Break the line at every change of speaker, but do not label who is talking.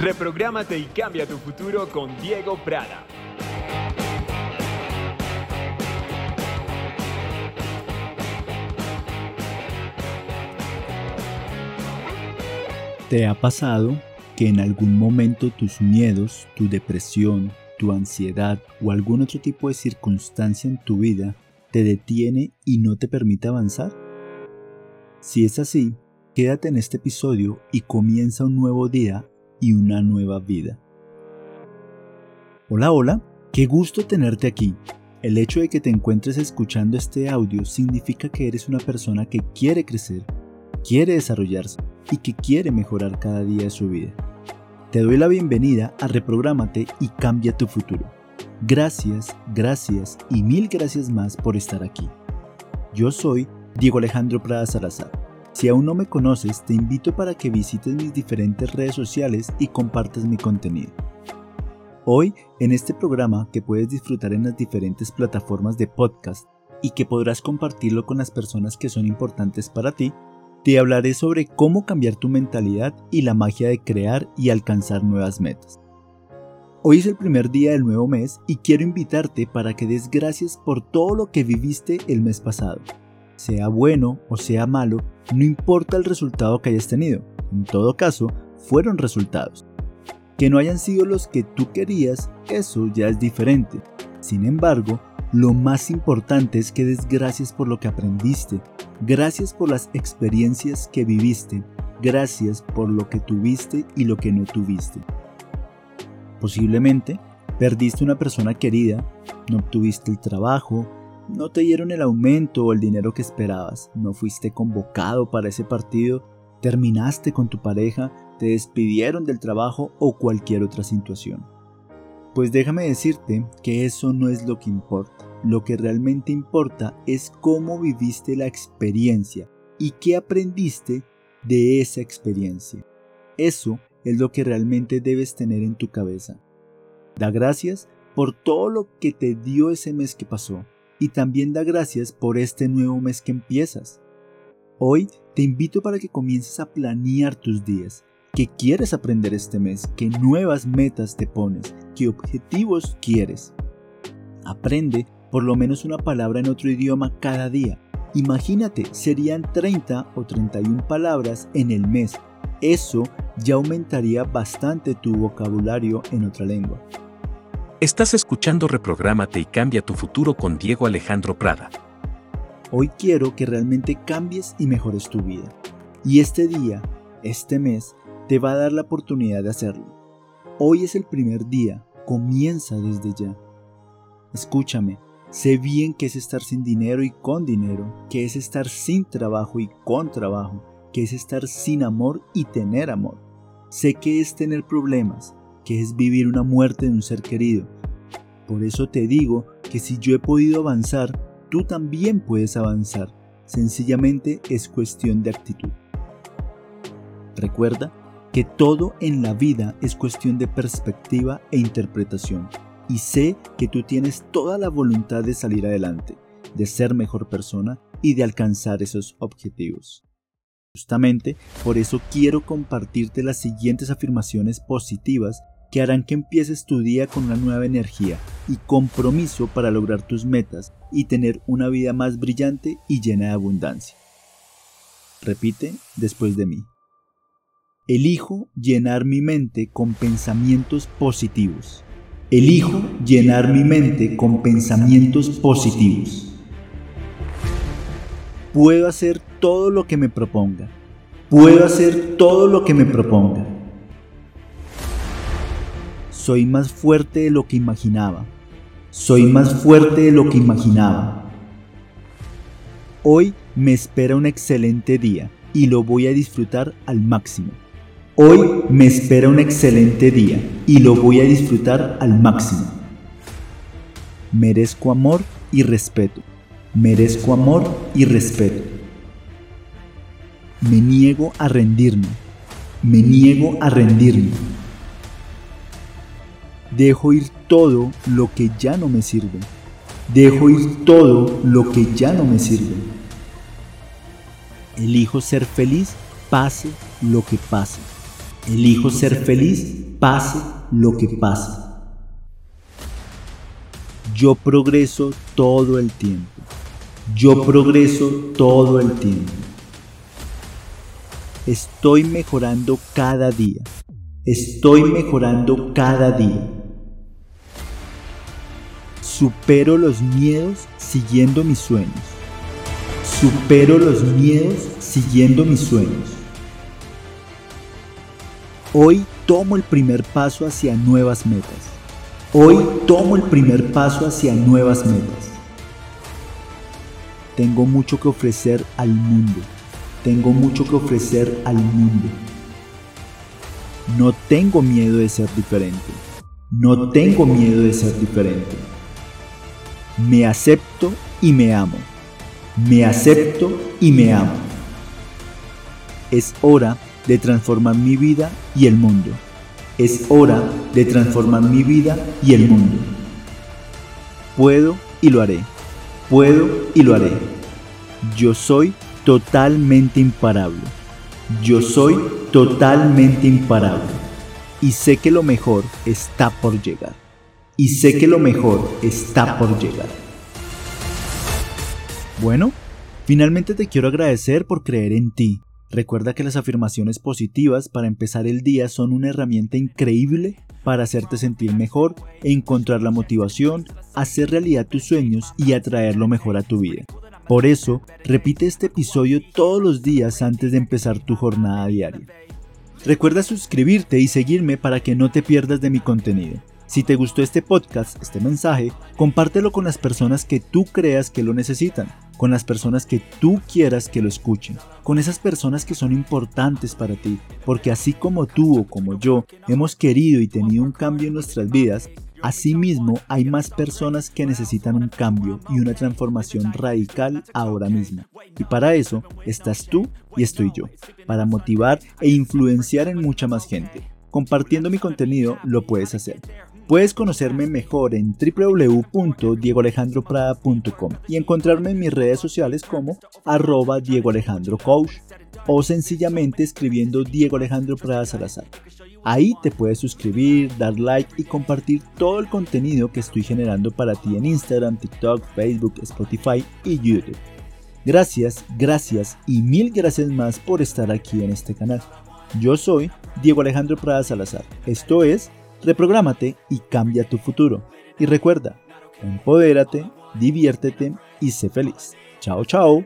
Reprográmate y cambia tu futuro con Diego Prada.
¿Te ha pasado que en algún momento tus miedos, tu depresión, tu ansiedad o algún otro tipo de circunstancia en tu vida te detiene y no te permite avanzar? Si es así, quédate en este episodio y comienza un nuevo día y una nueva vida. Hola, hola, qué gusto tenerte aquí. El hecho de que te encuentres escuchando este audio significa que eres una persona que quiere crecer, quiere desarrollarse y que quiere mejorar cada día de su vida. Te doy la bienvenida a Reprográmate y Cambia tu futuro. Gracias, gracias y mil gracias más por estar aquí. Yo soy Diego Alejandro Prada Salazar. Si aún no me conoces, te invito para que visites mis diferentes redes sociales y compartas mi contenido. Hoy, en este programa que puedes disfrutar en las diferentes plataformas de podcast y que podrás compartirlo con las personas que son importantes para ti, te hablaré sobre cómo cambiar tu mentalidad y la magia de crear y alcanzar nuevas metas. Hoy es el primer día del nuevo mes y quiero invitarte para que des gracias por todo lo que viviste el mes pasado. Sea bueno o sea malo, no importa el resultado que hayas tenido, en todo caso, fueron resultados. Que no hayan sido los que tú querías, eso ya es diferente. Sin embargo, lo más importante es que des gracias por lo que aprendiste, gracias por las experiencias que viviste, gracias por lo que tuviste y lo que no tuviste. Posiblemente perdiste una persona querida, no obtuviste el trabajo, no te dieron el aumento o el dinero que esperabas, no fuiste convocado para ese partido, terminaste con tu pareja, te despidieron del trabajo o cualquier otra situación. Pues déjame decirte que eso no es lo que importa. Lo que realmente importa es cómo viviste la experiencia y qué aprendiste de esa experiencia. Eso es lo que realmente debes tener en tu cabeza. Da gracias por todo lo que te dio ese mes que pasó y también da gracias por este nuevo mes que empiezas. Hoy te invito para que comiences a planear tus días qué quieres aprender este mes, qué nuevas metas te pones, qué objetivos quieres. Aprende por lo menos una palabra en otro idioma cada día. Imagínate, serían 30 o 31 palabras en el mes. Eso ya aumentaría bastante tu vocabulario en otra lengua.
Estás escuchando Reprográmate y Cambia tu futuro con Diego Alejandro Prada.
Hoy quiero que realmente cambies y mejores tu vida. Y este día, este mes, te va a dar la oportunidad de hacerlo. Hoy es el primer día, comienza desde ya. Escúchame, sé bien que es estar sin dinero y con dinero, que es estar sin trabajo y con trabajo, que es estar sin amor y tener amor. Sé que es tener problemas, que es vivir una muerte de un ser querido. Por eso te digo que si yo he podido avanzar, tú también puedes avanzar. Sencillamente es cuestión de actitud. Recuerda que todo en la vida es cuestión de perspectiva e interpretación. Y sé que tú tienes toda la voluntad de salir adelante, de ser mejor persona y de alcanzar esos objetivos. Justamente por eso quiero compartirte las siguientes afirmaciones positivas que harán que empieces tu día con una nueva energía y compromiso para lograr tus metas y tener una vida más brillante y llena de abundancia. Repite después de mí. Elijo llenar mi mente con pensamientos positivos. Elijo llenar mi mente con pensamientos positivos. Puedo hacer todo lo que me proponga. Puedo hacer todo lo que me proponga. Soy más fuerte de lo que imaginaba. Soy más fuerte de lo que imaginaba. Hoy me espera un excelente día y lo voy a disfrutar al máximo. Hoy me espera un excelente día y lo voy a disfrutar al máximo. Merezco amor y respeto. Merezco amor y respeto. Me niego a rendirme. Me niego a rendirme. Dejo ir todo lo que ya no me sirve. Dejo ir todo lo que ya no me sirve. Elijo ser feliz pase lo que pase. Elijo ser feliz pase lo que pase. Yo progreso todo el tiempo. Yo progreso todo el tiempo. Estoy mejorando cada día. Estoy mejorando cada día. Supero los miedos siguiendo mis sueños. Supero los miedos siguiendo mis sueños. Hoy tomo el primer paso hacia nuevas metas. Hoy tomo el primer paso hacia nuevas metas. Tengo mucho que ofrecer al mundo. Tengo mucho que ofrecer al mundo. No tengo miedo de ser diferente. No tengo miedo de ser diferente. Me acepto y me amo. Me acepto y me amo. Es hora de transformar mi vida y el mundo. Es hora de transformar mi vida y el mundo. Puedo y lo haré. Puedo y lo haré. Yo soy totalmente imparable. Yo soy totalmente imparable. Y sé que lo mejor está por llegar. Y sé que lo mejor está por llegar. Bueno, finalmente te quiero agradecer por creer en ti Recuerda que las afirmaciones positivas para empezar el día son una herramienta increíble para hacerte sentir mejor, encontrar la motivación, hacer realidad tus sueños y atraer lo mejor a tu vida. Por eso, repite este episodio todos los días antes de empezar tu jornada diaria. Recuerda suscribirte y seguirme para que no te pierdas de mi contenido. Si te gustó este podcast, este mensaje, compártelo con las personas que tú creas que lo necesitan, con las personas que tú quieras que lo escuchen, con esas personas que son importantes para ti, porque así como tú o como yo hemos querido y tenido un cambio en nuestras vidas, Asimismo, hay más personas que necesitan un cambio y una transformación radical ahora mismo. Y para eso estás tú y estoy yo, para motivar e influenciar en mucha más gente. Compartiendo mi contenido lo puedes hacer. Puedes conocerme mejor en www.diegoalejandroprada.com y encontrarme en mis redes sociales como arroba Diego Alejandro Coach o sencillamente escribiendo Diego Alejandro Prada Salazar. Ahí te puedes suscribir, dar like y compartir todo el contenido que estoy generando para ti en Instagram, TikTok, Facebook, Spotify y YouTube. Gracias, gracias y mil gracias más por estar aquí en este canal. Yo soy Diego Alejandro Prada Salazar. Esto es Reprográmate y cambia tu futuro. Y recuerda, empodérate, diviértete y sé feliz. Chao, chao.